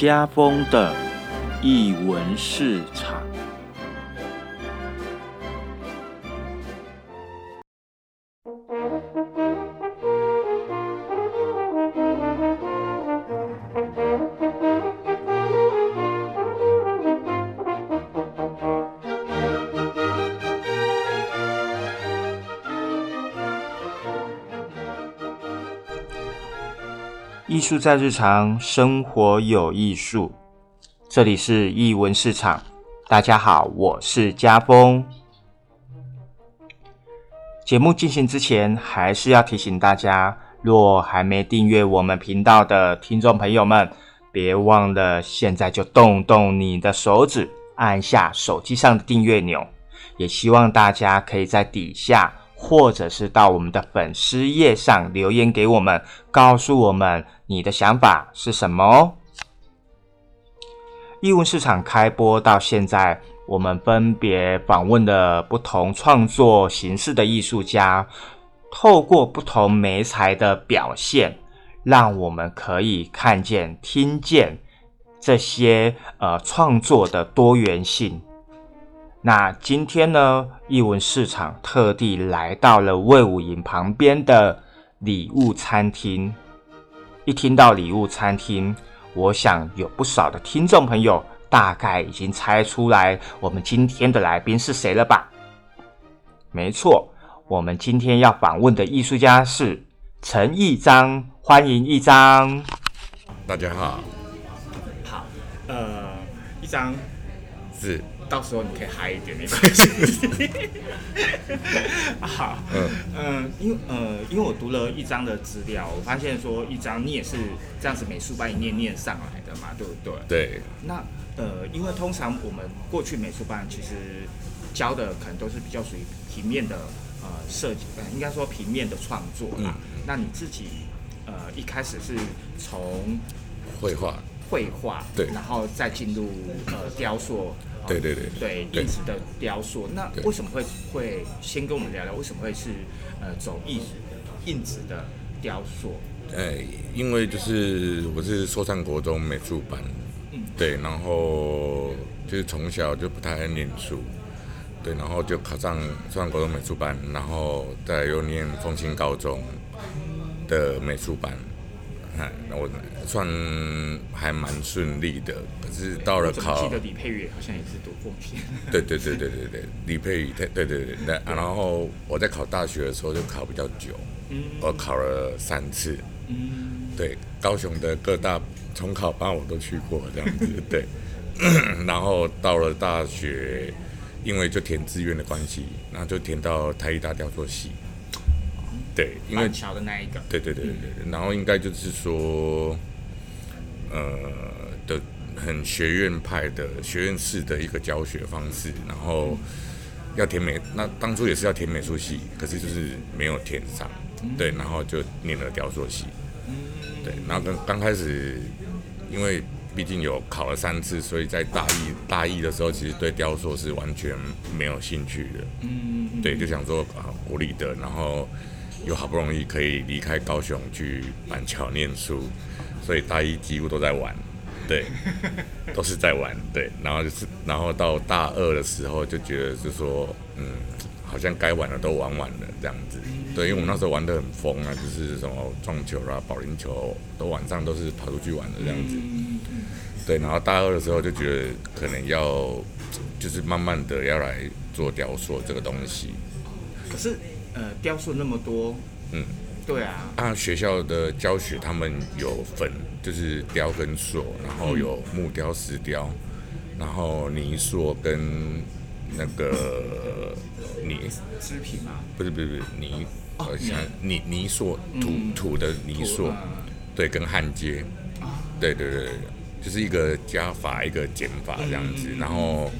家风的译文是。术在日常生活有艺术，这里是艺文市场。大家好，我是家峰。节目进行之前，还是要提醒大家，若还没订阅我们频道的听众朋友们，别忘了现在就动动你的手指，按下手机上的订阅钮。也希望大家可以在底下。或者是到我们的粉丝页上留言给我们，告诉我们你的想法是什么哦。艺文市场开播到现在，我们分别访问了不同创作形式的艺术家，透过不同媒材的表现，让我们可以看见、听见这些呃创作的多元性。那今天呢，艺文市场特地来到了魏武营旁边的礼物餐厅。一听到礼物餐厅，我想有不少的听众朋友大概已经猜出来我们今天的来宾是谁了吧？没错，我们今天要访问的艺术家是陈义章，欢迎义章。大家好，好，呃，一张是。到时候你可以嗨一点，没关系。好，嗯嗯，因为呃，因为我读了一张的资料，我发现说一张你也是这样子美术班一念念上来的嘛，对不对？对。那呃，因为通常我们过去美术班其实教的可能都是比较属于平面的呃设计，应该说平面的创作啦。那你自己呃一开始是从绘画，绘画，对，然后再进入呃雕塑。对对对。对，印子的雕塑，那为什么会会先跟我们聊聊，为什么会是呃走印印子的雕塑？哎，因为就是我是说唱国中美术班，嗯，对，然后就是从小就不太爱念书，对，然后就考上说唱国中美术班，然后再又念凤清高中的美术班。那我算还蛮顺利的，可是到了考，记得李佩宇好像也是读过片。对对对对对对，李佩宇，对对对对。那然后我在考大学的时候就考比较久，我考了三次。嗯，对，高雄的各大重考班我都去过，这样子对。然后到了大学，因为就填志愿的关系，然后就填到台艺大雕塑系。对，因为桥的那一个，对对对对对，然后应该就是说，呃的很学院派的学院式的一个教学方式，然后要填美，那当初也是要填美术系，可是就是没有填上，对，然后就念了雕塑系，对，然后刚刚开始，因为毕竟有考了三次，所以在大一大一的时候，其实对雕塑是完全没有兴趣的，嗯，对，就想说啊，国立的，然后。又好不容易可以离开高雄去板桥念书，所以大一几乎都在玩，对，都是在玩，对。然后就是，然后到大二的时候就觉得是说，嗯，好像该玩的都玩完了这样子，对。因为我们那时候玩的很疯啊，就是什么撞球啦、保龄球，都晚上都是跑出去玩的这样子，对。然后大二的时候就觉得可能要，就是慢慢的要来做雕塑这个东西，可是。呃，雕塑那么多，嗯，对啊。啊，学校的教学他们有分，就是雕跟塑，然后有木雕、石雕，然后泥塑跟那个泥织品吗？不是不是不是泥，像泥泥塑土土的泥塑，对，跟焊接，对对对，就是一个加法一个减法这样子。然后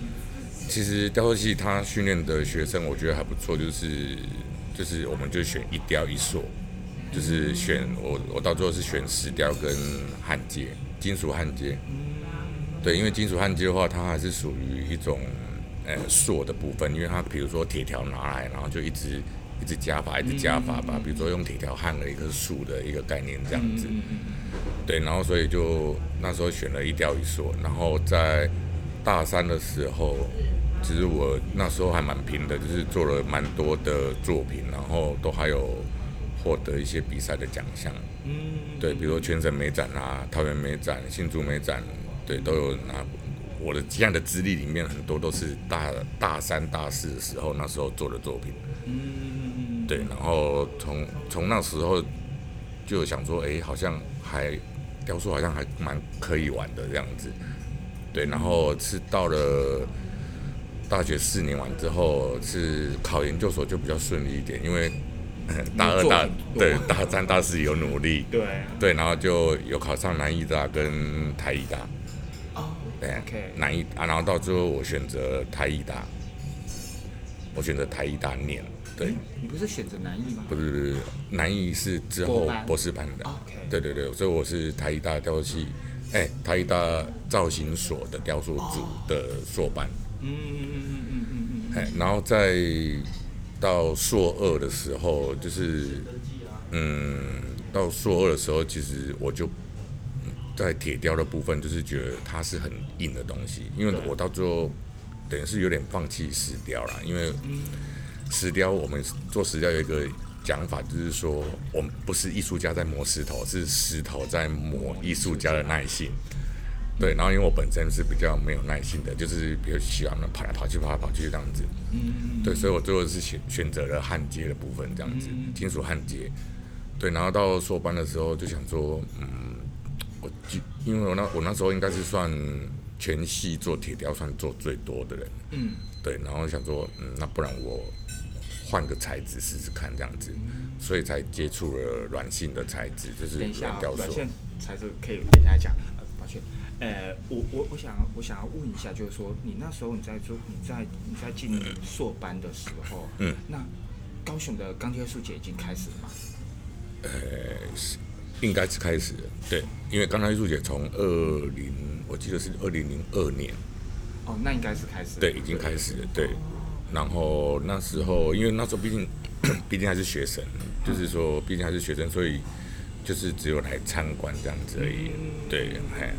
其实雕塑系他训练的学生，我觉得还不错，就是。就是我们就选一雕一塑，就是选我我到最后是选石雕跟焊接，金属焊接。对，因为金属焊接的话，它还是属于一种呃塑的部分，因为它比如说铁条拿来，然后就一直一直加法，一直加法吧。比如说用铁条焊了一棵树的一个概念这样子。对，然后所以就那时候选了一雕一塑，然后在大三的时候，其实我那时候还蛮拼的，就是做了蛮多的作品，然后都还有获得一些比赛的奖项。嗯，对，比如说全省美展啊、桃园美展、新竹美展，对，都有拿。我的这样的资历里面，很多都是大大三、大四的时候那时候做的作品。嗯，对，然后从从那时候就想说，哎，好像还雕塑好像还蛮可以玩的这样子。对，然后是到了大学四年完之后，是考研究所就比较顺利一点，因为大二大对大三、大四有努力，对对，然后就有考上南艺大跟台艺大。对，南艺啊，然后到最后我选择台艺大，我选择台艺大念。对，你不是选择南艺吗？不是不是，南艺是之后博士班的。OK，对对对，所以我是台艺大雕塑系，哎，台艺大造型所的雕塑组的硕班。嗯嗯嗯嗯嗯嗯嗯。哎，然后再到硕二的时候，就是嗯，到硕二的时候，其实我就。在铁雕的部分，就是觉得它是很硬的东西，因为我到最后等于是有点放弃石雕了，因为石雕我们做石雕有一个讲法，就是说我们不是艺术家在磨石头，是石头在磨艺术家的耐性。对，然后因为我本身是比较没有耐心的，就是比较喜欢跑来跑去、跑来跑去这样子。嗯。对，所以我最后是选选择了焊接的部分，这样子，金属焊接。对，然后到硕班的时候就想说，嗯。我就因为我那我那时候应该是算全系做铁雕算做最多的人，嗯，对，然后想说，嗯，那不然我换个材质试试看这样子，所以才接触了软性的材质，就是软雕塑。材质可以等一下讲，呃，我我我想我想要问一下，就是说你那时候你在做你在你在进硕班的时候，嗯，那高雄的钢铁术节已经开始了吗？呃，是应该是开始了，对。因为钢材艺术节从二零，我记得是二零零二年。哦，那应该是开始。对，已经开始了。对。然后那时候，因为那时候毕竟，毕竟还是学生，就是说，毕竟还是学生，所以就是只有来参观这样子而已。对，嘿。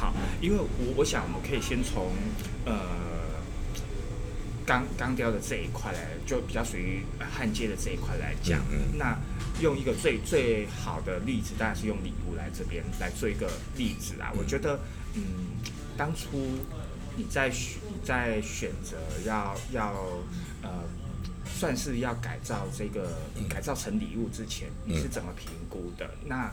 好，因为我我想，我们可以先从呃。钢钢雕的这一块来，就比较属于焊接的这一块来讲。那用一个最最好的例子，当然是用礼物来这边来做一个例子啊。我觉得，嗯，当初你在选你在选择要要呃，算是要改造这个改造成礼物之前，你是怎么评估的？那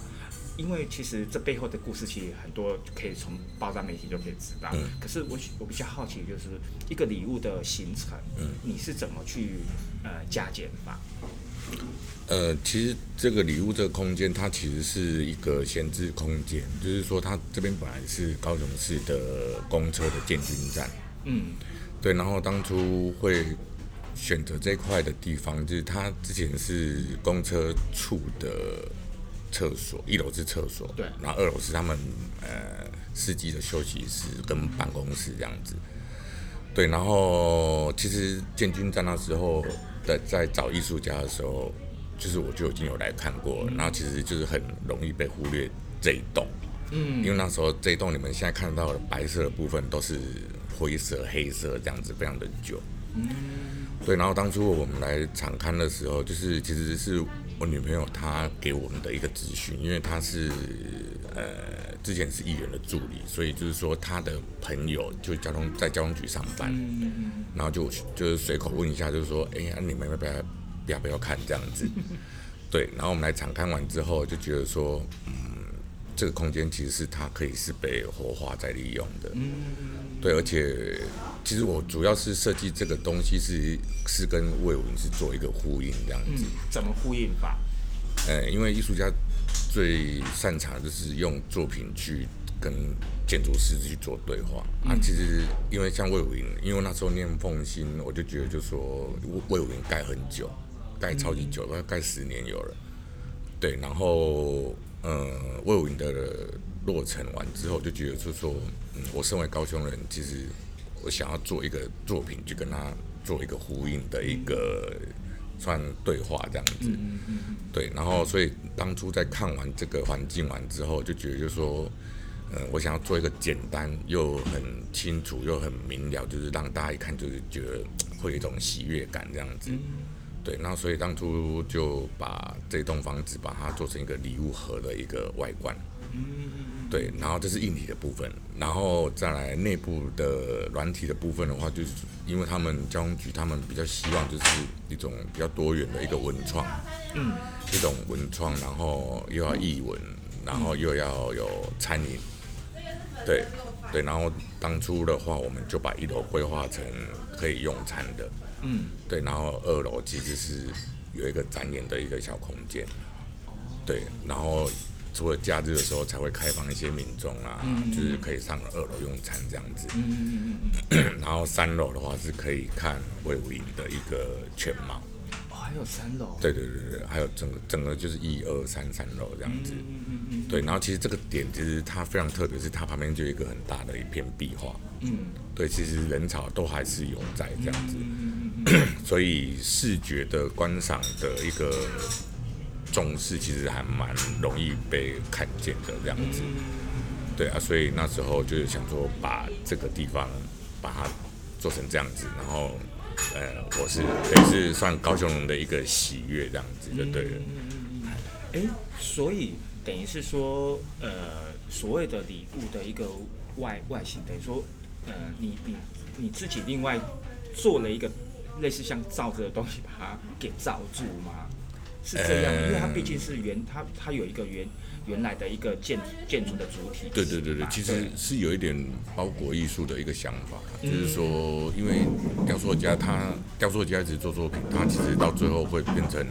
因为其实这背后的故事其实很多，可以从爆炸媒体就可以知道。嗯。可是我我比较好奇，就是一个礼物的形成，嗯，你是怎么去呃加减法？呃，其实这个礼物这个空间，它其实是一个闲置空间，就是说它这边本来是高雄市的公车的建军站。嗯。对，然后当初会选择这块的地方，就是它之前是公车处的。厕所一楼是厕所，对，然后二楼是他们呃司机的休息室跟办公室这样子，对，然后其实建军在那时候在在找艺术家的时候，就是我就已经有来看过，然后其实就是很容易被忽略这一栋，嗯，因为那时候这一栋你们现在看到的白色的部分都是灰色、黑色这样子，非常的旧，嗯，对，然后当初我们来场刊的时候，就是其实是。我女朋友她给我们的一个资讯，因为她是呃之前是议员的助理，所以就是说她的朋友就交通在交通局上班，然后就就是随口问一下，就是说，哎呀，你们要不要要不要看这样子？对，然后我们来场看完之后，就觉得说，嗯，这个空间其实是它可以是被活化再利用的，嗯对，而且。其实我主要是设计这个东西是是跟魏文是做一个呼应这样子。怎么呼应法？呃，因为艺术家最擅长就是用作品去跟建筑师去做对话啊。其实因为像魏武营，因为那时候念凤新，我就觉得就说魏武营盖很久，盖超级久，要盖十年有了。对，然后呃，魏武营的落成完之后，就觉得就说，嗯，我身为高雄人，其实。我想要做一个作品，去跟他做一个呼应的一个算对话这样子。对，然后所以当初在看完这个环境完之后，就觉得就说，呃，我想要做一个简单又很清楚又很明了，就是让大家一看就是觉得会有一种喜悦感这样子。对，然后所以当初就把这栋房子把它做成一个礼物盒的一个外观。嗯。对，然后这是硬体的部分，然后再来内部的软体的部分的话，就是因为他们交通局他们比较希望就是一种比较多元的一个文创，嗯，一种文创，然后又要译文，然后又要有餐饮，对对，然后当初的话，我们就把一楼规划成可以用餐的，嗯，对，然后二楼其实是有一个展演的一个小空间，对，然后。除了假日的时候才会开放一些民众啊，就是可以上二楼用餐这样子。然后三楼的话是可以看魏武营的一个全貌。哦，还有三楼？对对对对，还有整个整个就是一二三三楼这样子。对，然后其实这个点其实它非常特别，是它旁边就有一个很大的一片壁画。嗯。对，其实人潮都还是有在这样子。所以视觉的观赏的一个。重视其实还蛮容易被看见的这样子，对啊，所以那时候就是想说把这个地方把它做成这样子，然后呃，我是也是算高雄人的一个喜悦这样子就对了。哎，所以等于是说呃，所谓的礼物的一个外外形，等于说呃，你你你自己另外做了一个类似像罩子的东西，把它给罩住吗？是这样，因为它毕竟是原，它它有一个原原来的一个建建筑的主体。对对对对，其实是有一点包裹艺术的一个想法，就是说，因为雕塑家他雕塑家一直做作品，他其实到最后会变成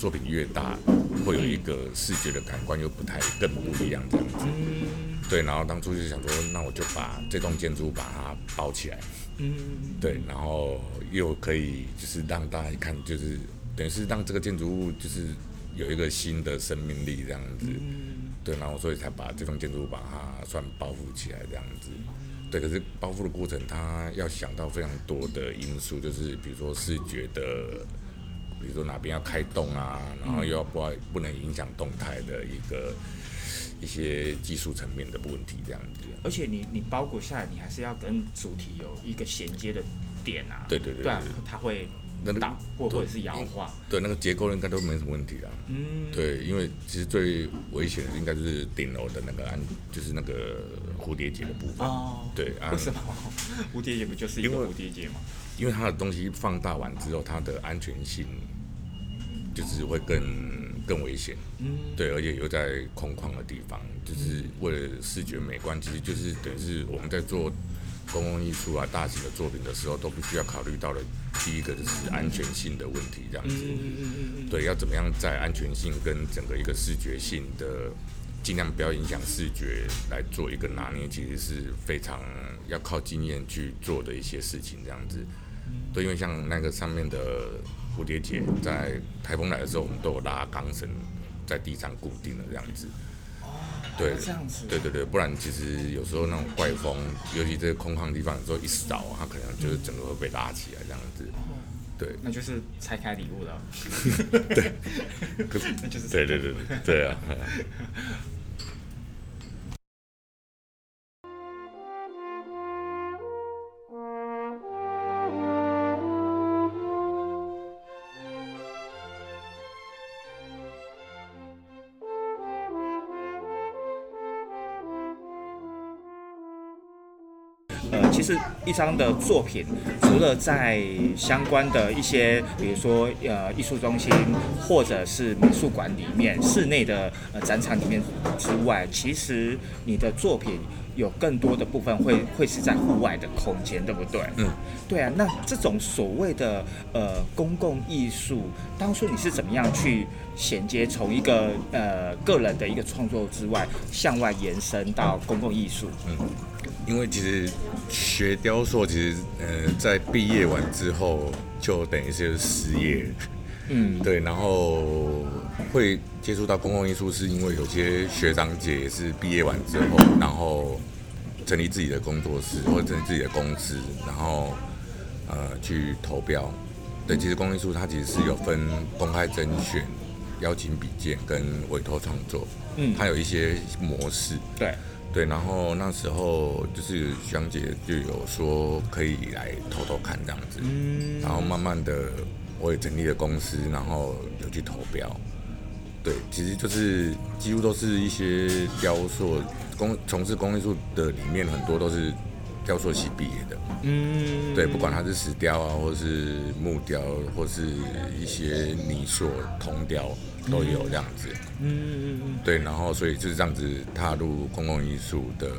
作品越大，会有一个视觉的感官又不太更不一样这样子。对，然后当初就想说，那我就把这栋建筑把它包起来。嗯。对，然后又可以就是让大家一看就是。等于是让这个建筑物就是有一个新的生命力这样子，对，然后所以才把这栋建筑物把它算包覆起来这样子，对。可是包覆的过程，它要想到非常多的因素，就是比如说视觉的，比如说哪边要开动啊，然后又要不不能影响动态的一个一些技术层面的问题这样子。而且你你包裹下来，你还是要跟主体有一个衔接的点啊，对对对，对，它会。那倒或或者是摇晃，对那个结构应该都没什么问题啊。嗯，对，因为其实最危险的应该就是顶楼的那个安，就是那个蝴蝶结的部分。哦，对，为什么 蝴蝶结不就是一个蝴蝶结吗？因为它的东西放大完之后，它的安全性就是会更更危险。嗯，对，而且又在空旷的地方，就是为了视觉美观，其实就是等于是我们在做。公共艺术啊，大型的作品的时候，都必须要考虑到的第一个就是安全性的问题，这样子。对，要怎么样在安全性跟整个一个视觉性的，尽量不要影响视觉来做一个拿捏，其实是非常要靠经验去做的一些事情，这样子。对，因为像那个上面的蝴蝶结，在台风来的时候，我们都有拉钢绳在地上固定的，这样子。对，这样子。对对对，不然其实有时候那种怪风，尤其这个空旷地方，有时候一扫，它可能就是整个会被拉起来这样子。对，那就是拆开礼物了。对，那就是。对对对对，对啊。其实一张的作品，除了在相关的一些，比如说呃艺术中心或者是美术馆里面室内的呃展场里面之外，其实你的作品有更多的部分会会是在户外的空间，对不对？嗯，对啊。那这种所谓的呃公共艺术，当初你是怎么样去衔接从一个呃个人的一个创作之外，向外延伸到公共艺术？嗯。因为其实学雕塑，其实呃，在毕业完之后就等于是失业，嗯，对，然后会接触到公共艺术，是因为有些学长姐也是毕业完之后，然后成立自己的工作室或者成立自己的公司，然后呃去投标，对，其实公共艺术它其实是有分公开甄选、邀请比件跟委托创作，嗯。它有一些模式。对，对，然后那时候就是香姐就有说可以来偷偷看这样子，嗯然后慢慢的我也成立了公司，然后有去投标。对，其实就是几乎都是一些雕塑工从事工艺术的里面很多都是雕塑系毕业的。嗯，对，不管它是石雕啊，或是木雕，或是一些泥塑、铜雕都有这样子。嗯嗯嗯对，然后所以就是这样子踏入公共艺术的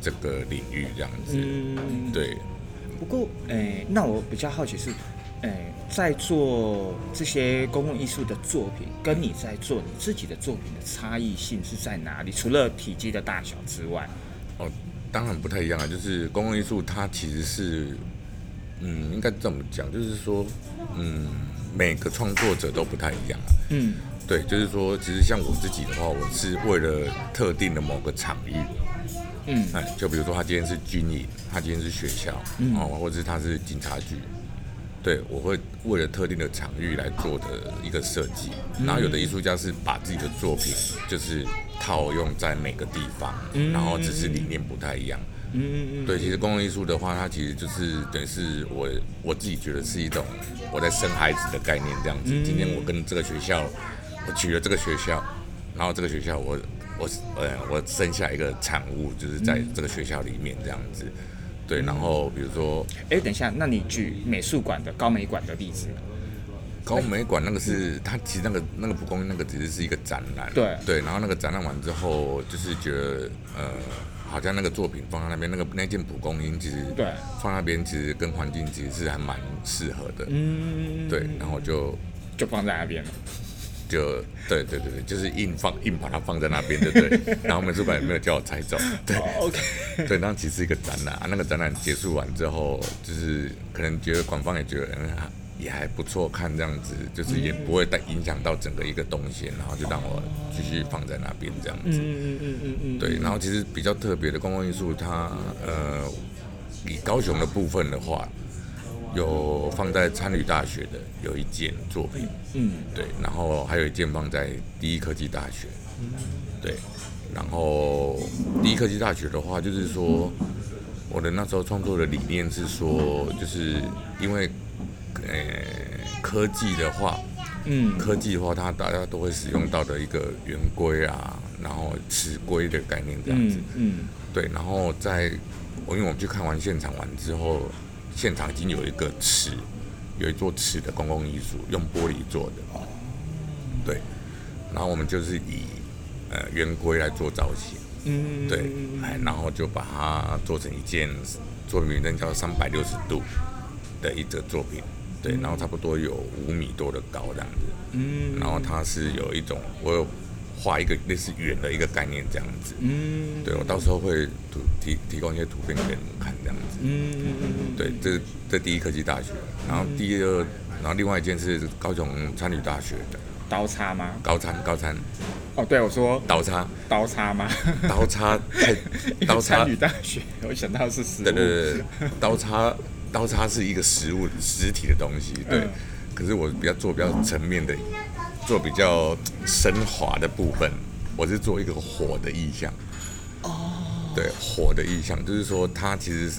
这个领域这样子。嗯，对，不过，诶、那我比较好奇是，诶、在做这些公共艺术的作品，跟你在做你自己的作品的差异性是在哪里？除了体积的大小之外，哦，当然不太一样啊，就是公共艺术它其实是，嗯，应该这么讲，就是说，嗯，每个创作者都不太一样啊。嗯对，就是说，其实像我自己的话，我是为了特定的某个场域，嗯哎，就比如说他今天是军营，他今天是学校，嗯哦，或者是他是警察局，对我会为了特定的场域来做的一个设计。然后有的艺术家是把自己的作品就是套用在每个地方，然后只是理念不太一样。嗯嗯对，其实公共艺术的话，它其实就是等于是我我自己觉得是一种我在生孩子的概念这样子。今天我跟这个学校，我举了这个学校，然后这个学校我我呃我生下一个产物，就是在这个学校里面这样子。对，然后比如说哎、等一下，那你举美术馆的高美馆的例子，高美馆那个是它其实那个那个蒲公英那个只是是一个展览，对。对，然后那个展览完之后，就是觉得呃好像那个作品放在那边，那个那件蒲公英其实对放那边其实跟环境其实是还蛮适合的，嗯，对，然后就就放在那边了。就对对对对，就是硬放硬把它放在那边，对不对？然后美术馆也没有叫我拆走，对哦 OK，对，那其实一个展览啊。那个展览结束完之后，就是可能觉得馆方也觉得嗯也还不错看这样子，就是也不会带影响到整个一个东西，然后就让我继续放在那边这样子。嗯嗯嗯嗯嗯，对，然后其实比较特别的公共艺术，它呃，以高雄的部分的话，有放在参旅大学的有一件作品，嗯。对，然后还有一件放在第一科技大学，嗯。对，然后第一科技大学的话，就是说我的那时候创作的理念是说，就是因为呃科技的话，嗯。科技的话，它大家都会使用到的一个圆规啊，然后尺规的概念这样子。嗯嗯。对，然后在我因为我们去看完现场完之后，现场已经有一个尺，有一座尺的公共艺术，用玻璃做的。对，然后我们就是以呃圆规来做造型，嗯，对，哎，然后就把它做成一件作品名称叫三百六十度的一则作品。对，然后差不多有五米多的高这样子，嗯。然后它是有一种我有画一个类似圆的一个概念这样子，嗯。对我到时候会图提提供一些图片给你们看这样子。嗯嗯对，这这第一科技大学，然后第二，然后另外一件是高雄参旅大学的。刀叉吗？高参高参。哦，对，我说刀叉。刀叉吗？刀叉太 刀叉。参，与大学，我想到是食物。对对对对，刀叉刀叉是一个实物实体的东西，对。嗯。可是我比较做比较层面的，做比较升华的部分，我是做一个火的意象。哦。对，火的意象就是说，它其实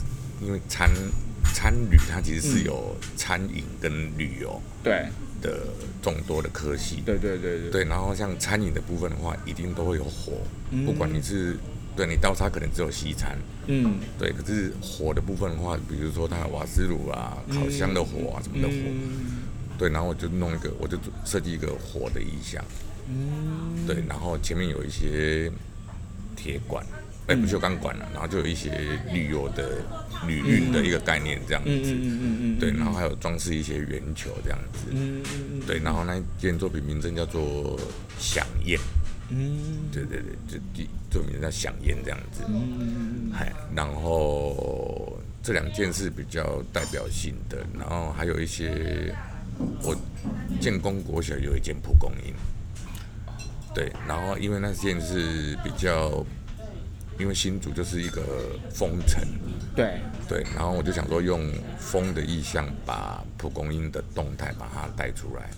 因为餐餐旅，它其实是有餐饮跟旅游对。的众多的科系。对对对对。对，然后像餐饮的部分的话，一定都会有火，不管你是对你刀叉可能只有西餐，嗯。对，可是火的部分的话，比如说它瓦斯炉啊、烤箱的火啊什么的火，嗯对，然后我就弄一个，我就设计一个火的意象，嗯。对，然后前面有一些铁管，哎、不锈钢管了、然后就有一些旅游的旅运的一个概念这样子，嗯嗯嗯嗯对，然后还有装饰一些圆球这样子，嗯嗯嗯对，然后那件作品名称叫做响宴，嗯。对对对，就第作品名叫响宴这样子，嗯嗨，然后这两件是比较代表性的，然后还有一些我建功国小有一件蒲公英，对，然后因为那件是比较因为新竹就是一个风城，对，对，然后我就想说用风的意象把蒲公英的动态把它带出来。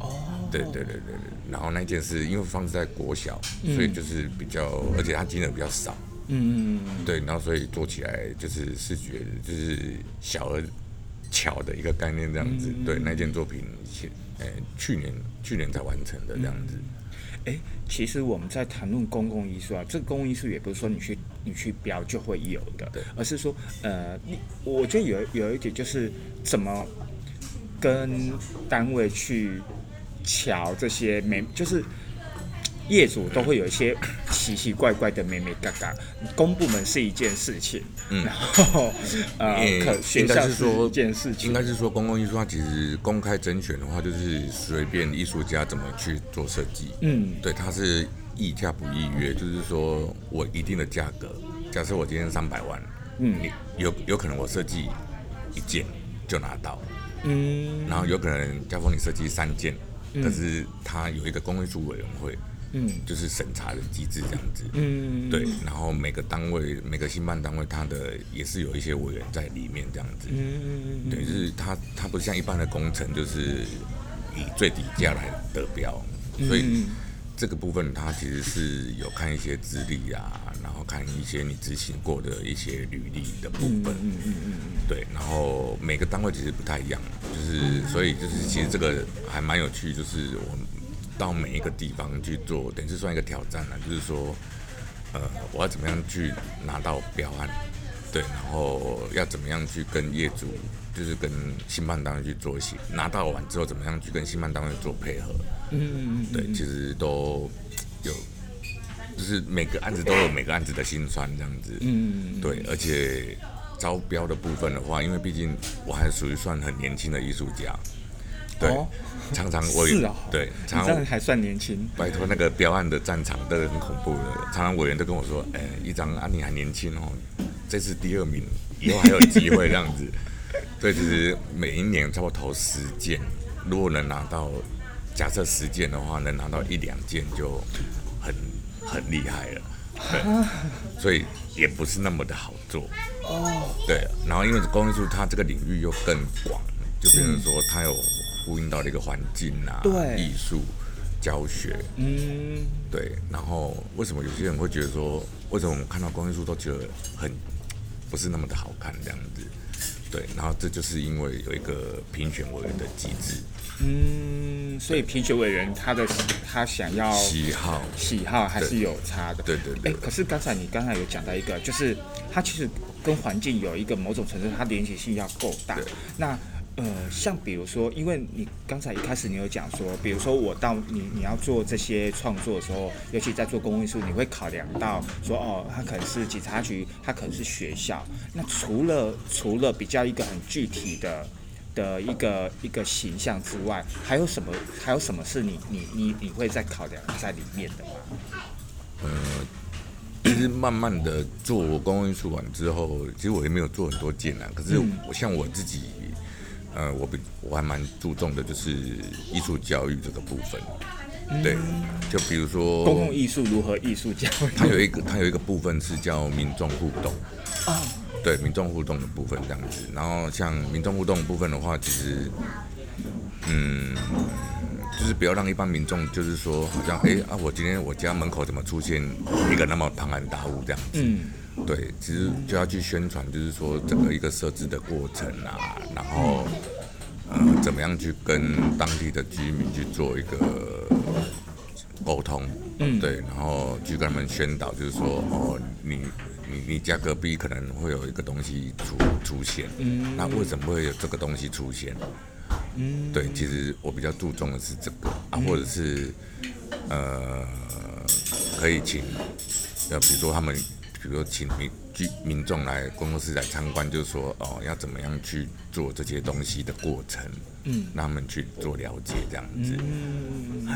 哦，对对对对对，然后那件事因为放置在国小，所以就是比较，而且它金额比较少。嗯嗯嗯，对，然后所以做起来就是视觉就是小而巧的一个概念这样子。对，那件作品，呃，去年去年才完成的这样子。哎，其实我们在谈论公共艺术啊，这个公共艺术也不是说你去你去标就会有的，对，而是说，呃，你我觉得有有一点就是怎么跟单位去瞧这些没就是。业主都会有一些 奇奇怪怪的美美嘎嘎，公部门是一件事情，嗯，然后呃，学校是一件事情，应该是说公共艺术它其实公开甄选的话，就是随便艺术家怎么去做设计，嗯，对，它是议价不议约，就是说我一定的价格，假设我今天三百万，嗯，有有可能我设计一件就拿到，嗯，然后有可能嘉峰你设计三件，可是他有一个公共艺术委员会。嗯，就是审查的机制这样子，嗯，对，然后每个单位、每个新办单位，它的也是有一些委员在里面这样子，嗯，对，就是它它不像一般的工程，就是以最底价来得标，所以这个部分它其实是有看一些资历啊，然后看一些你执行过的一些履历的部分，嗯嗯嗯对，然后每个单位其实不太一样，就是所以就是其实这个还蛮有趣，就是我们。到每一个地方去做，等于是算一个挑战了。就是说，呃，我要怎么样去拿到标案？对，然后要怎么样去跟业主，就是跟新办单位去做一些拿到完之后，怎么样去跟新办单位做配合？嗯嗯嗯。对，其实都有，就是每个案子都有每个案子的辛酸这样子。嗯嗯对，而且招标的部分的话，因为毕竟我还属于算很年轻的艺术家。对，常常我是啊，对，常常还算年轻。拜托，那个标案的战场都是很恐怖的，常常委员都跟我说：“哎，一张啊，你还年轻哦，这次第二名，以后还有机会这样子。”所以其实每一年差不多投十件，如果能拿到，假设十件的话，能拿到一两件就很很厉害了。对，所以也不是那么的好做。哦，对，然后因为公益术它这个领域又更广，就变成说它有。呼应到的一个环境啊，艺术教学，嗯，对。然后为什么有些人会觉得说，为什么我们看到公益书都觉得很不是那么的好看这样子？对。然后这就是因为有一个评选委员的机制，嗯，所以评选委员他的他想要喜好喜好还是有差的，对对对。哎，可是刚才你刚才有讲到一个，就是他其实跟环境有一个某种程度，它连接性要够大，那。呃，像比如说，因为你刚才一开始你有讲说，比如说我到你你要做这些创作的时候，尤其在做公益书，你会考量到说，哦，他可能是警察局，他可能是学校。那除了除了比较一个很具体的的一个一个形象之外，还有什么还有什么是你你你你会在考量在里面的吗？呃，其实慢慢的做公共艺术完之后，其实我也没有做很多件啊。可是我像我自己。呃，我比我还蛮注重的，就是艺术教育这个部分。对，就比如说公共艺术如何艺术教育，它有一个它有一个部分是叫民众互动。啊，对，民众互动的部分这样子。然后像民众互动部分的话，其实，嗯，就是不要让一般民众就是说，好像哎啊，我今天我家门口怎么出现一个那么庞然大物这样子。对，其实就要去宣传，就是说整个一个设置的过程啊，然后呃，怎么样去跟当地的居民去做一个沟通，嗯，对，然后去跟他们宣导，就是说哦，你你你家隔壁可能会有一个东西出出现，嗯，那为什么会有这个东西出现？嗯，对，其实我比较注重的是这个啊，或者是呃，可以请，呃，比如说他们。比如说，请民居民众来工作室来参观，就是说，哦，要怎么样去做这些东西的过程，嗯，让他们去做了解，这样子。嗯，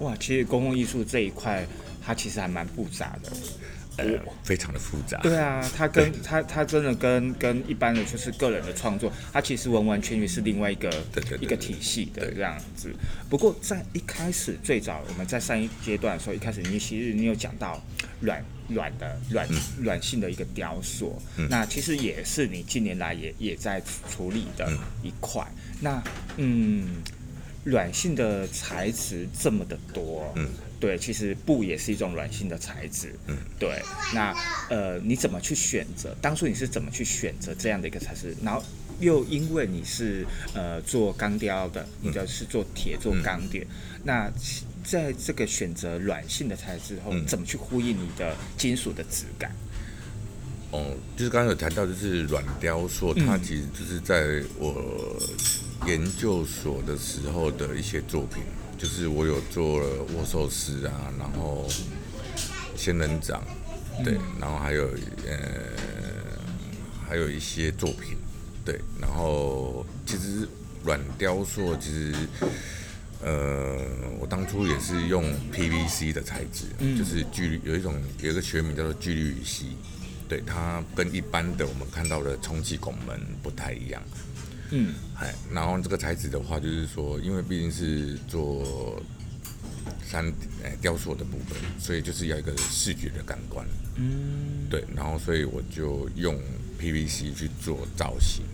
哇，其实公共艺术这一块它其实还蛮复杂的。呃，非常的复杂。对啊，他跟他他真的跟跟一般的就是个人的创作，他其实完完全全是另外一个一个体系的这样子。不过在一开始最早我们在上一阶段的时候，一开始你其实你有讲到软软的软软性的一个雕塑，那其实也是你近年来也也在处理的一块。那嗯，软性的材质这么的多，嗯。对，其实布也是一种软性的材质。嗯，对。那呃，你怎么去选择？当初你是怎么去选择这样的一个材质？然后又因为你是呃做钢雕的，你的是做铁做钢铁。那在这个选择软性的材质后，怎么去呼应你的金属的质感？哦，就是刚刚有谈到，就是软雕塑，它其实就是在我研究所的时候的一些作品。就是我有做了握寿司啊，然后仙人掌，对，然后还有呃，还有一些作品，对，然后其实软雕塑其实，呃，我当初也是用 PVC 的材质，就是聚有一种有一个学名叫做聚氯乙烯，对，它跟一般的我们看到的充气拱门不太一样。嗯，哎，然后这个材质的话，就是说，因为毕竟是做三哎雕塑的部分，所以就是要一个视觉的感官。嗯，对，然后所以我就用 PVC 去做造型。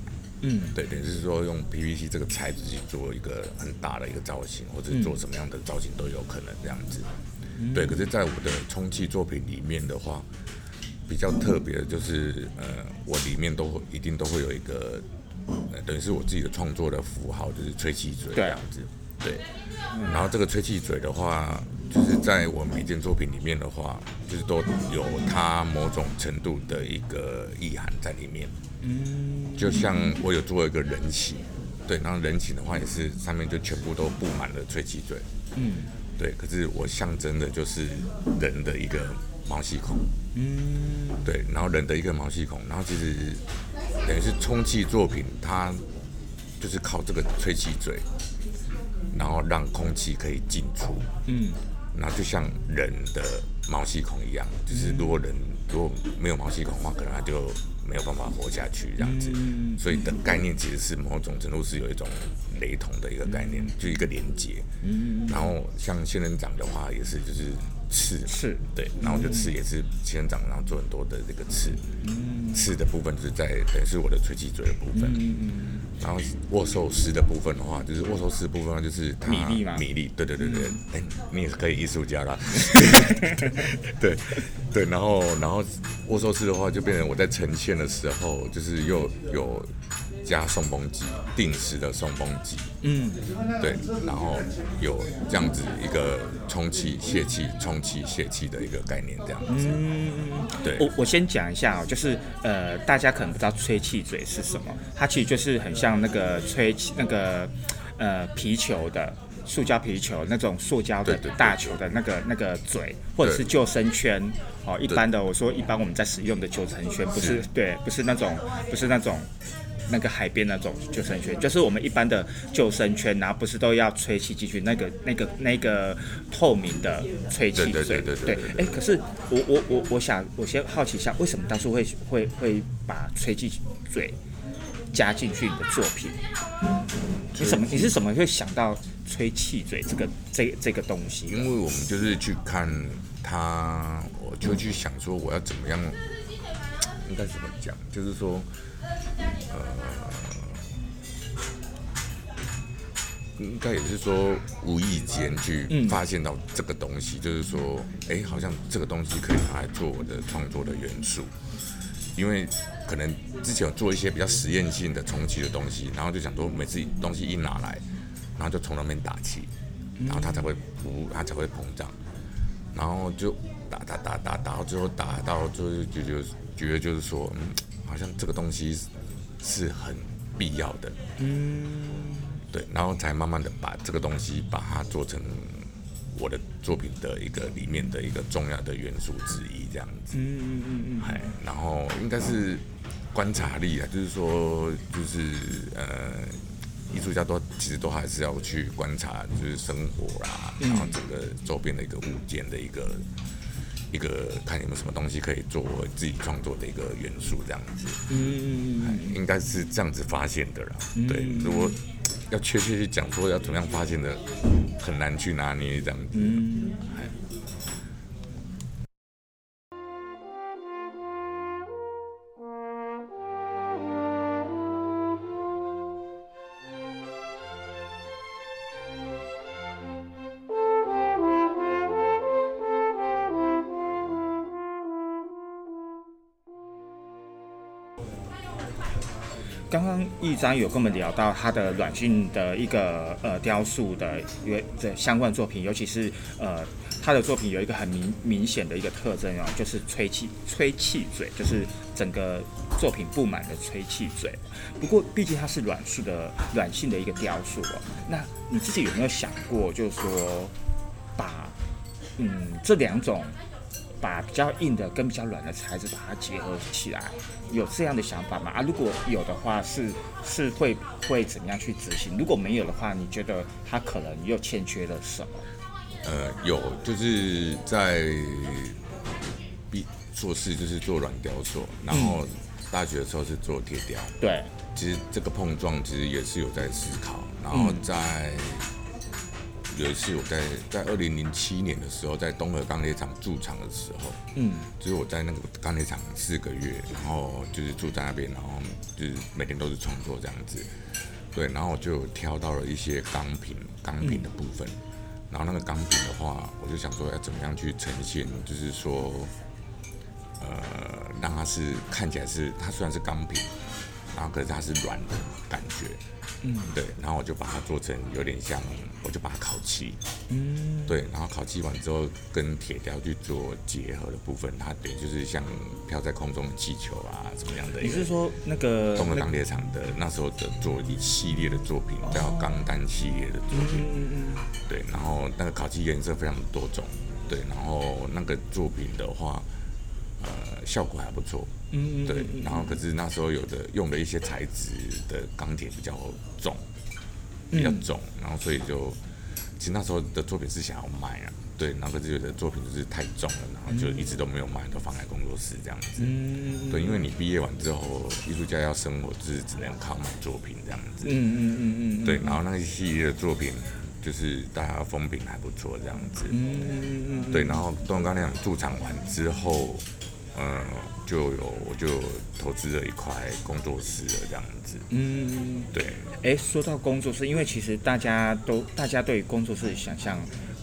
嗯，对，等于是说用 PVC 这个材质去做一个很大的一个造型，或者做什么样的造型都有可能这样子。对，可是，在我的充气作品里面的话，比较特别的就是，呃，我里面都会一定都会有一个。等于是我自己的创作的符号，就是吹气嘴这样子。对，然后这个吹气嘴的话，就是在我每件作品里面的话，就是都有它某种程度的一个意涵在里面。嗯，就像我有做一个人形，对，然后人形的话也是上面就全部都布满了吹气嘴。嗯，对，可是我象征的就是人的一个毛细孔。嗯，对，然后人的一个毛细孔，然后其实。等于是充气作品，它就是靠这个吹气嘴，然后让空气可以进出。嗯，那就像人的毛细孔一样，就是如果人如果没有毛细孔的话，可能他就没有办法活下去这样子。所以的概念其实是某种程度是有一种雷同的一个概念，就一个连接。嗯，然后像仙人掌的话，也是就是。刺。刺。对，然后就刺也是仙人掌，然后做很多的这个刺，刺的部分就是在等于是我的吹气嘴的部分，然后握寿司的部分的话，就是握寿司部分就是它米粒嘛，米粒，对对对对，哎，你也是可以艺术家啦，对对，然后然后握寿司的话就变成我在呈现的时候，就是又有。加送风机，定时的送风机，嗯，对，然后有这样子一个充气泄气、充气泄气的一个概念，这样子。嗯，对。我我先讲一下哦，就是呃，大家可能不知道吹气嘴是什么，它其实就是很像那个吹气那个呃皮球的塑胶皮球那种塑胶的大球的那个那个嘴，或者是救生圈哦。一般的我说，一般我们在使用的救生圈不是对，不是那种不是那种。那个海边那种救生圈，就是我们一般的救生圈，然后不是都要吹气进去？那个、那个、那个透明的吹气嘴，对对对对。哎，可是我我我我想，我先好奇一下，为什么当初会会会把吹气嘴加进去你的作品？你什么？你是怎么会想到吹气嘴这个这这个东西？因为我们就是去看他，我就去想说，我要怎么样？应该怎么讲？就是说。呃，应该也是说无意间去发现到这个东西，就是说，哎，好像这个东西可以拿来做我的创作的元素，因为可能之前有做一些比较实验性的充气的东西，然后就想说，每次东西一拿来，然后就从那边打气，然后它才会不，它才会膨胀，然后就打打打打打到最后打到最后就就觉得就是说，嗯，好像这个东西。是很必要的，嗯，对，然后才慢慢的把这个东西把它做成我的作品的一个里面的一个重要的元素之一，这样子，嗯嗯嗯嗯，哎，然后应该是观察力啊，就是说，就是呃，艺术家都其实都还是要去观察，就是生活啦，然后整个周边的一个物件的一个一个看有没有什么东西可以做我自己创作的一个元素，这样子。嗯应该是这样子发现的啦。对，如果要确切去讲说要怎么样发现的，很难去拿捏这样子。嗯。刚刚一章有跟我们聊到他的软性的一个呃雕塑的一个的相关作品，尤其是呃他的作品有一个很明明显的一个特征哦，就是吹气吹气嘴，就是整个作品布满了吹气嘴。不过毕竟它是软塑的软性的一个雕塑哦，那你自己有没有想过，就是说把嗯这两种把比较硬的跟比较软的材质把它结合起来，有这样的想法吗？啊，如果有的话，是是会会怎么样去执行？如果没有的话，你觉得它可能又欠缺了什么？呃，有就是在毕硕士就是做软雕塑，然后大学的时候是做铁雕。对，其实这个碰撞其实也是有在思考，然后在、有一次我在在二零零七年的时候，在东河钢铁厂驻厂的时候，嗯。就是我在那个钢铁厂四个月，然后就是住在那边，然后就是每天都是创作这样子，对，然后我就挑到了一些钢品钢品的部分，然后那个钢品的话，我就想说要怎么样去呈现，就是说，呃，让它是看起来是它虽然是钢品，然后可是它是软的感觉，嗯。对，然后我就把它做成有点像，我就把它烤漆，嗯。对，然后烤漆完之后跟铁雕去做结合的部分，它等于就是像飘在空中的气球啊，怎么样的一个。你是说那个东河那钢铁厂的那时候的做一系列的作品，叫钢弹系列的作品，嗯嗯。对，然后那个烤漆颜色非常多种，对，然后那个作品的话，呃，效果还不错，嗯嗯，对，然后可是那时候有的用的一些材质的钢铁比较重，比较重，然后所以就其实那时候的作品是想要卖啊，对，然后可是有的作品就是太重了，然后就一直都没有卖，都放在工作室这样子。嗯对，因为你毕业完之后，艺术家要生活，就是只能靠卖作品这样子。嗯嗯嗯嗯，对，然后那一系列的作品，就是大家风评还不错这样子。嗯嗯嗯对，然后东刚那样驻场完之后，嗯，就有我就投资了一块工作室了这样子。嗯。对，哎，说到工作室，因为其实大家都大家对于工作室的想象，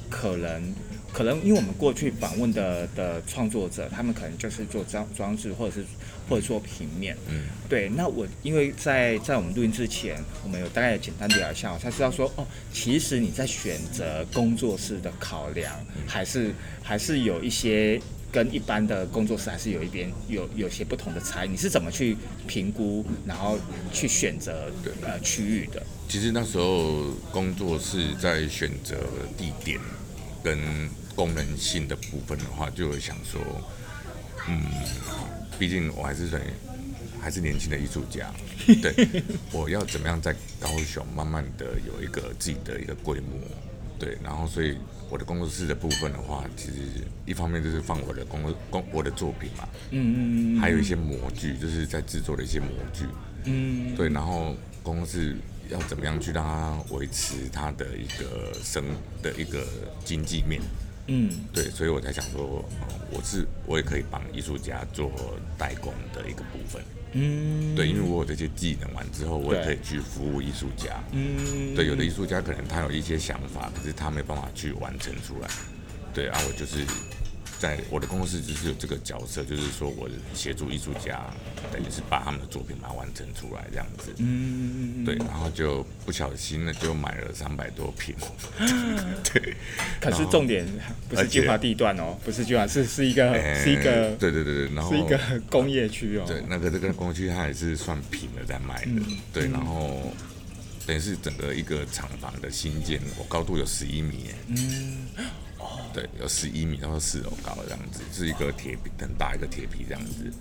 可能可能因为我们过去访问的的创作者，他们可能就是做装装置或者是或者做平面，嗯，对。那我因为在在我们录音之前，我们有大概简单聊一下，我才知道说哦，其实你在选择工作室的考量，还是还是有一些。跟一般的工作室还是有一边有有些不同的差异，你是怎么去评估，然后去选择呃区域的？其实那时候工作室在选择地点跟功能性的部分的话，就有想说，嗯，毕竟我还是很还是年轻的艺术家，对，我要怎么样在高雄慢慢的有一个自己的一个规模，对，然后所以我的工作室的部分的话，其实一方面就是放我的工工我的作品嘛，嗯嗯嗯还有一些模具，就是在制作的一些模具，嗯。对，然后公司要怎么样去让它维持它的一个生的一个经济面，嗯。对，所以我才想说，呃我是我也可以帮艺术家做代工的一个部分，嗯，对，因为我有这些技能完之后，我也可以去服务艺术家，嗯。对，有的艺术家可能他有一些想法，可是他没办法去完成出来，对啊，我就是在我的工作室就是有这个角色，就是说我协助艺术家，等于是把他们的作品把它完成出来这样子，嗯对，然后就不小心呢就买了三百多平，对，可是重点不是而且精华地段哦，不是精华，是是一个哎是一个对对对对，然后是一个工业区哦。对，那个这个工区它也是算平的在卖的，嗯对，然后等于是整个一个厂房的新建，我高度有十一米耶，对，有十一米，然后四楼高这样子，是一个铁皮很大一个铁皮这样子。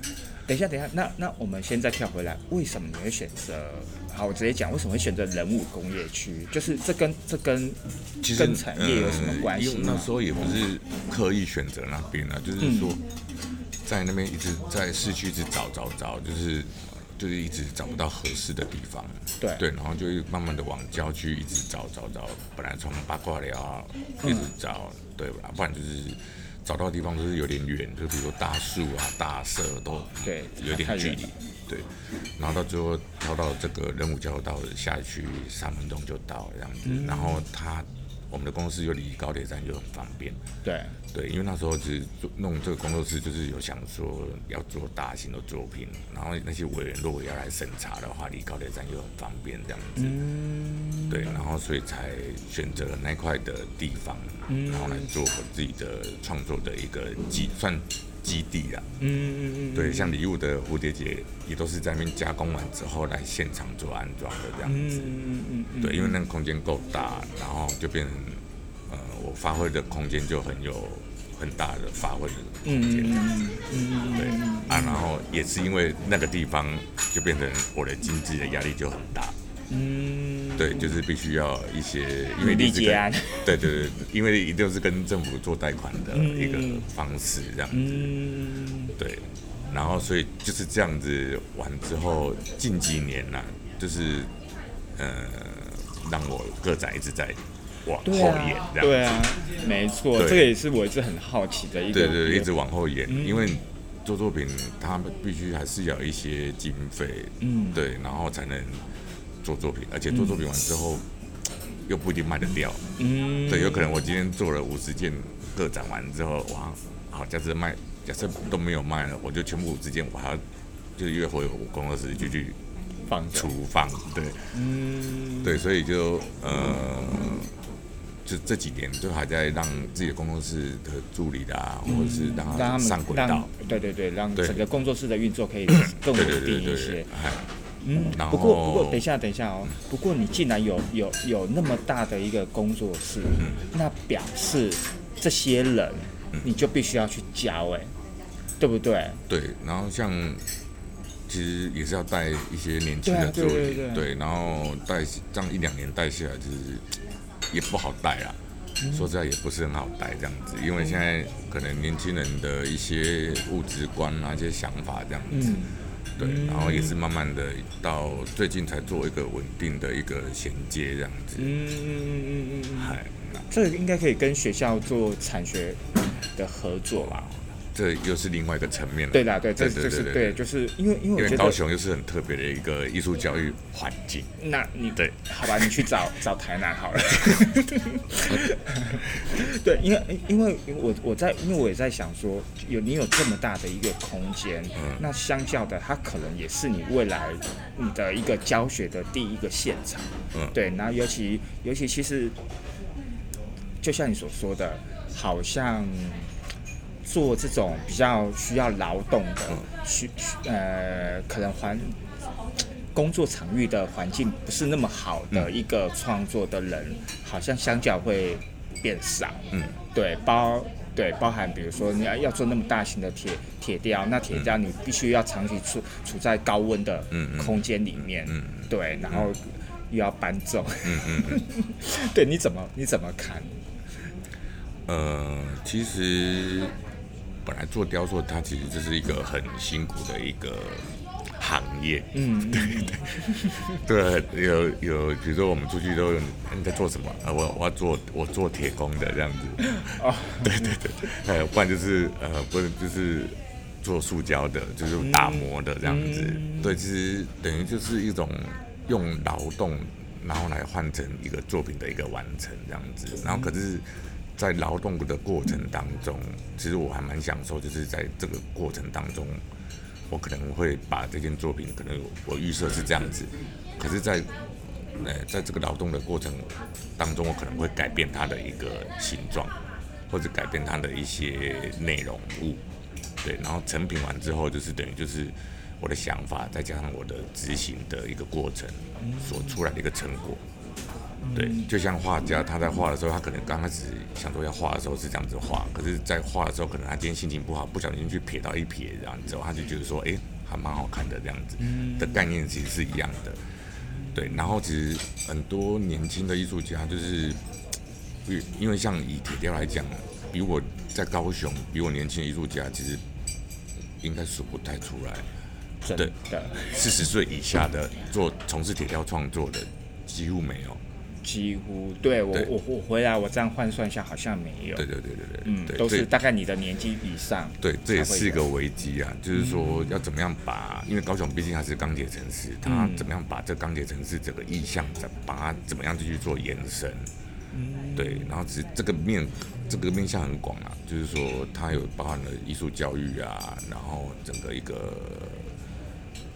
等一下，等一下，那那我们现在跳回来，为什么你会选择？好，我直接讲，为什么会选择人武工业区？就是这跟这跟其实跟产业有什么关系呃因为那时候也不是刻意选择那边啊，就是说在那边一直在市区一直找找找，就是就是一直找不到合适的地方。对对，然后就慢慢的往郊区一直找找找，本来从八卦寮一直找，对吧？不然就是找到的地方都是有点远，就比如说大树啊、大社都对有点距离。对，然后到最后跳到这个人武交流道下去三分钟就到这样子，然后他我们的公司又离高铁站又很方便，对，对，因为那时候只是做弄这个工作室，就是有想说要做大型的作品，然后那些委员如果要来审查的话，离高铁站又很方便这样子，嗯，对，然后所以才选择了那块的地方，然后来做我自己的创作的一个基算基地啊。嗯嗯嗯，对，像礼物的蝴蝶结也都是在那边加工完之后来现场做安装的这样子。嗯嗯嗯嗯，对，因为那个空间够大，然后就变成呃，我发挥的空间就很有很大的发挥的空间这样子。对啊，然后也是因为那个地方就变成我的经济的压力就很大。嗯，对，就是必须要一些，因为努力一定是跟 对对对，因为一定是跟政府做贷款的一个方式这样子。嗯，对，然后所以就是这样子完之后，近几年呐、就是呃，让我个展一直在往后对啊。延，这样子。对啊，没错，这个也是我一直很好奇的一个，对对对，一直往后延，嗯。因为做作品，他们必须还是要有一些经费，嗯。对，然后才能做作品，而且做作品完之后、又不一定卖得掉，嗯，对，有可能我今天做了五十件个展完之后，哇，好，假设卖，假设都没有卖了，我就全部五十件，我还要就是约回我工作室就去放着，储放，对。嗯，对，所以就呃。就这这几年就还在让自己的工作室的助理啦，或者是让让他们上轨让道，对对对，让整个工作室的运作可以更稳定一些。嗯然，不过不过等一下等一下哦，不过你既然有有有那么大的一个工作室，嗯。那表示这些人你就必须要去教哎，对不对？对，然后像其实也是要带一些年轻的助理，对然后带这样一两年带下来，就是也不好带啦。嗯。说实在也不是很好带这样子，因为现在可能年轻人的一些物质观啊、一些想法这样子，嗯。对，然后也是慢慢的到最近才做一个稳定的一个衔接这样子，嗯嗯嗯嗯嗯嗯，嗨、那。这个应该可以跟学校做产学的合作吧？这又是另外一个层面了。对啦，对，这对就是对对，就是因为因因为为我觉得，高雄又是很特别的一个艺术教育环境。那你对，好吧，你去找找台南好了。对，因为因为我我在因为我也在想说，有你有这么大的一个空间，嗯那相较的，它可能也是你未来你的一个教学的第一个现场。嗯对，然后尤其尤其其实，就像你所说的，好像做这种比较需要劳动的，嗯。需需呃，可能环工作场域的环境不是那么好的嗯。一个创作的人，好像相较会变少。嗯，对，包对包含比如说你要要做那么大型的铁铁雕，那铁雕你必须要长期处处在高温的空间里面，嗯对，然后又要搬重，嗯嗯嗯。对，你怎么你怎么看？呃，其实本来做雕塑，它其实就是一个很辛苦的一个行业。嗯，对 对，对，有有，比如说我们出去都有你在做什么？啊，我我要做我做铁工的这样子。哦，对对对，还有不然就是呃，不是就是做塑胶的，就是打磨的这样子。嗯对，其实等于就是一种用劳动，然后来换成一个作品的一个完成这样子。然后可是，在劳动的过程当中，其实我还蛮享受，就是在这个过程当中，我可能会把这件作品，可能我预设是这样子，可是在，呃，在这个劳动的过程当中，我可能会改变它的一个形状，或者改变它的一些内容物，对，然后成品完之后，就是等于就是我的想法，再加上我的执行的一个过程所出来的一个成果，对，就像画家他在画的时候，他可能刚开始想说要画的时候是这样子画，可是，在画的时候，可能他今天心情不好，不小心去撇到一撇，然后之后他就觉得说，哎，还蛮好看的这样子的概念其实是一样的。对，然后其实很多年轻的艺术家就是，因为像以铁雕来讲，比我在高雄比我年轻的艺术家，其实应该数不太出来。对的，四十岁以下的做从事铁雕创作的几乎没有。几乎对我我我回来我这样换算一下，好像没有。对对对对对，嗯，都是大概你的年纪以上。对，这也是一个危机啊，就是说要怎么样把，因为高雄毕竟还是钢铁城市，它怎么样把这钢铁城市整个意向，怎，把它怎么样继续做延伸。嗯，对，然后只这个面这个面向很广啊，就是说它有包含了艺术教育啊，然后整个一个。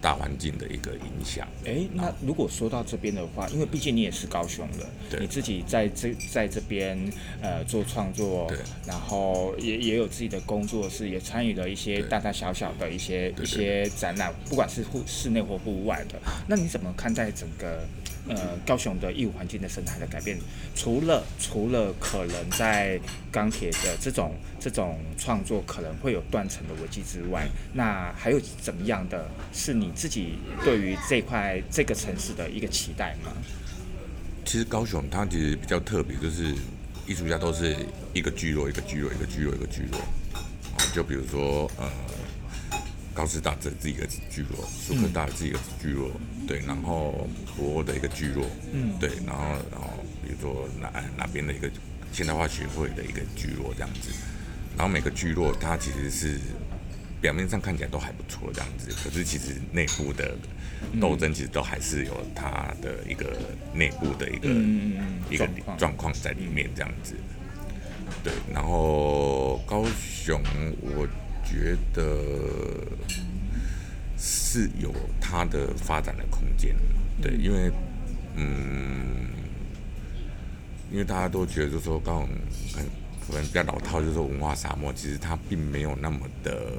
大环境的一个影响。哎，那如果说到这边的话，因为毕竟你也是高雄人，你自己在这在这边呃做创作，然后也也有自己的工作室，也参与了一些大大小小的一些一些展览，不管是户室内或户外的。那你怎么看待整个？呃，高雄的艺术环境的生态的改变，除了除了可能在钢铁的这种这种创作可能会有断层的危机之外，那还有怎么样的是你自己对于这块这个城市的一个期待吗？其实高雄它其实比较特别，就是艺术家都是一个聚落一个聚落一个聚落一个聚落，就比如说呃。高师大这自己的聚落，苏科大自己的聚落，对，然后博的一个聚落，嗯，对，然后然后比如说哪哪边的一个现代化学会的一个聚落这样子，然后每个聚落它其实是表面上看起来都还不错这样子，可是其实内部的斗争其实都还是有它的一个内部的一个一个状况在里面这样子，对，然后高雄我。觉得是有它的发展的空间，对，因为，嗯，因为大家都觉得，就说刚很可能比较老套，就是说文化沙漠，其实它并没有那么的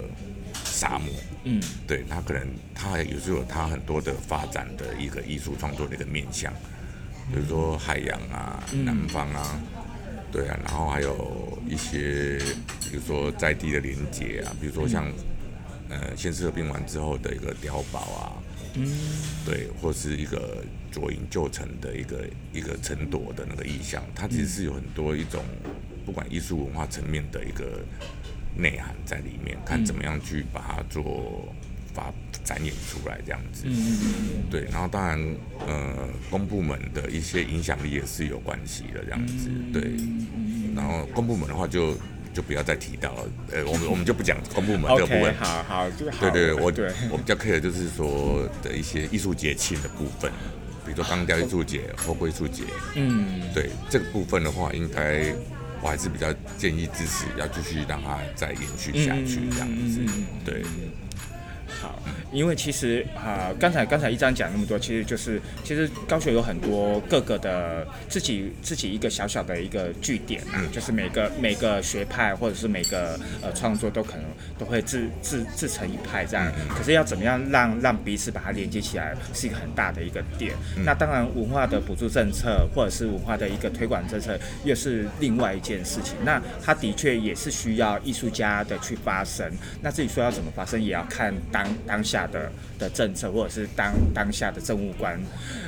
沙漠，嗯，对，它可能它有时候有它很多的发展的一个艺术创作的一个面向，比如说海洋啊，南方啊。对啊，然后还有一些，比如说在地的连接啊，比如说像，呃，先是合并完之后的一个碉堡啊，嗯，对，或是一个左营旧城的一个一个城垛的那个意象，它其实是有很多一种不管艺术文化层面的一个内涵在里面，看怎么样去把它做。发展演出来这样子，对，然后当然，呃，公部门的一些影响力也是有关系的这样子，对，然后公部门的话就就不要再提到了，呃，我们我们就不讲公部门这个部分，好好，对对，我我比较 care 就是说的一些艺术节庆的部分，比如说钢雕艺术节、货柜艺术节，嗯，对，这个部分的话，应该我还是比较建议支持，要继续让它再延续下去这样子，对。好，因为其实啊，刚才刚才一章讲那么多，其实就是其实高雄有很多各个的自己自己一个小小的一个据点啊，就是每个每个学派或者是每个呃创作都可能都会自自自成一派这样。可是要怎么样让让彼此把它连接起来，是一个很大的一个点。那当然文化的补助政策或者是文化的一个推广政策又是另外一件事情。那它的确也是需要艺术家的去发声。那至于说要怎么发声，也要看当。当下的的政策，或者是当当下的政务官，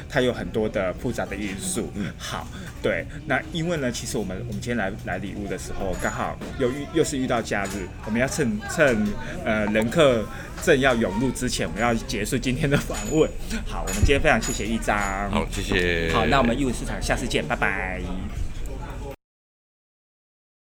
他有很多的复杂的因素。嗯，好，对，那因为呢，其实我们我们今天来来礼物的时候，刚好又遇又是遇到假日，我们要趁趁呃人客正要涌入之前，我们要结束今天的访问。好，我们今天非常谢谢一张，好，谢谢，好，那我们义务市场下次见，拜拜。